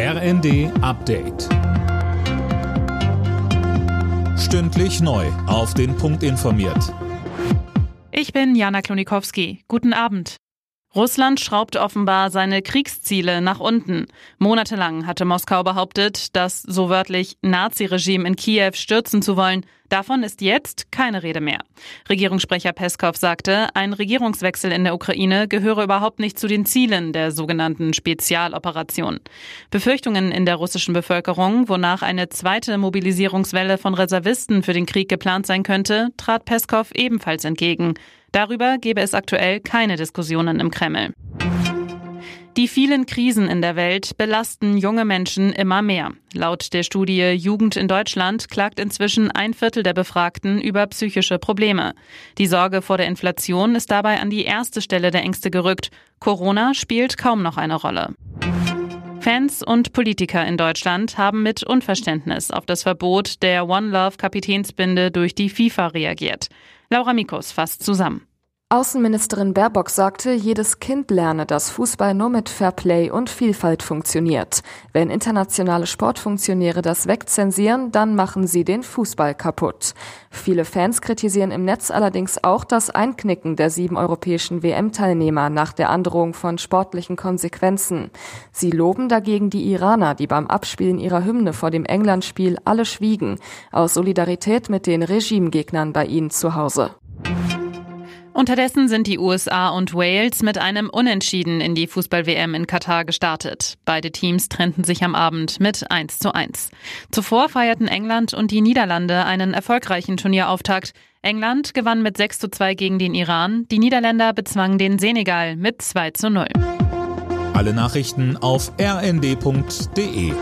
RND Update. Stündlich neu. Auf den Punkt informiert. Ich bin Jana Klonikowski. Guten Abend. Russland schraubt offenbar seine Kriegsziele nach unten. Monatelang hatte Moskau behauptet, das so wörtlich Nazi-Regime in Kiew stürzen zu wollen. Davon ist jetzt keine Rede mehr. Regierungssprecher Peskov sagte, ein Regierungswechsel in der Ukraine gehöre überhaupt nicht zu den Zielen der sogenannten Spezialoperation. Befürchtungen in der russischen Bevölkerung, wonach eine zweite Mobilisierungswelle von Reservisten für den Krieg geplant sein könnte, trat Peskov ebenfalls entgegen. Darüber gebe es aktuell keine Diskussionen im Kreml. Die vielen Krisen in der Welt belasten junge Menschen immer mehr. Laut der Studie Jugend in Deutschland klagt inzwischen ein Viertel der Befragten über psychische Probleme. Die Sorge vor der Inflation ist dabei an die erste Stelle der Ängste gerückt. Corona spielt kaum noch eine Rolle. Fans und Politiker in Deutschland haben mit Unverständnis auf das Verbot der One Love Kapitänsbinde durch die FIFA reagiert. Laura Mikos fasst zusammen. Außenministerin Baerbock sagte, jedes Kind lerne, dass Fußball nur mit Fairplay und Vielfalt funktioniert. Wenn internationale Sportfunktionäre das wegzensieren, dann machen sie den Fußball kaputt. Viele Fans kritisieren im Netz allerdings auch das Einknicken der sieben europäischen WM-Teilnehmer nach der Androhung von sportlichen Konsequenzen. Sie loben dagegen die Iraner, die beim Abspielen ihrer Hymne vor dem Englandspiel alle schwiegen, aus Solidarität mit den Regimegegnern bei ihnen zu Hause. Unterdessen sind die USA und Wales mit einem Unentschieden in die Fußball-WM in Katar gestartet. Beide Teams trennten sich am Abend mit 1 zu 1. Zuvor feierten England und die Niederlande einen erfolgreichen Turnierauftakt. England gewann mit 6 zu 2 gegen den Iran, die Niederländer bezwangen den Senegal mit 2 zu 0. Alle Nachrichten auf rnd.de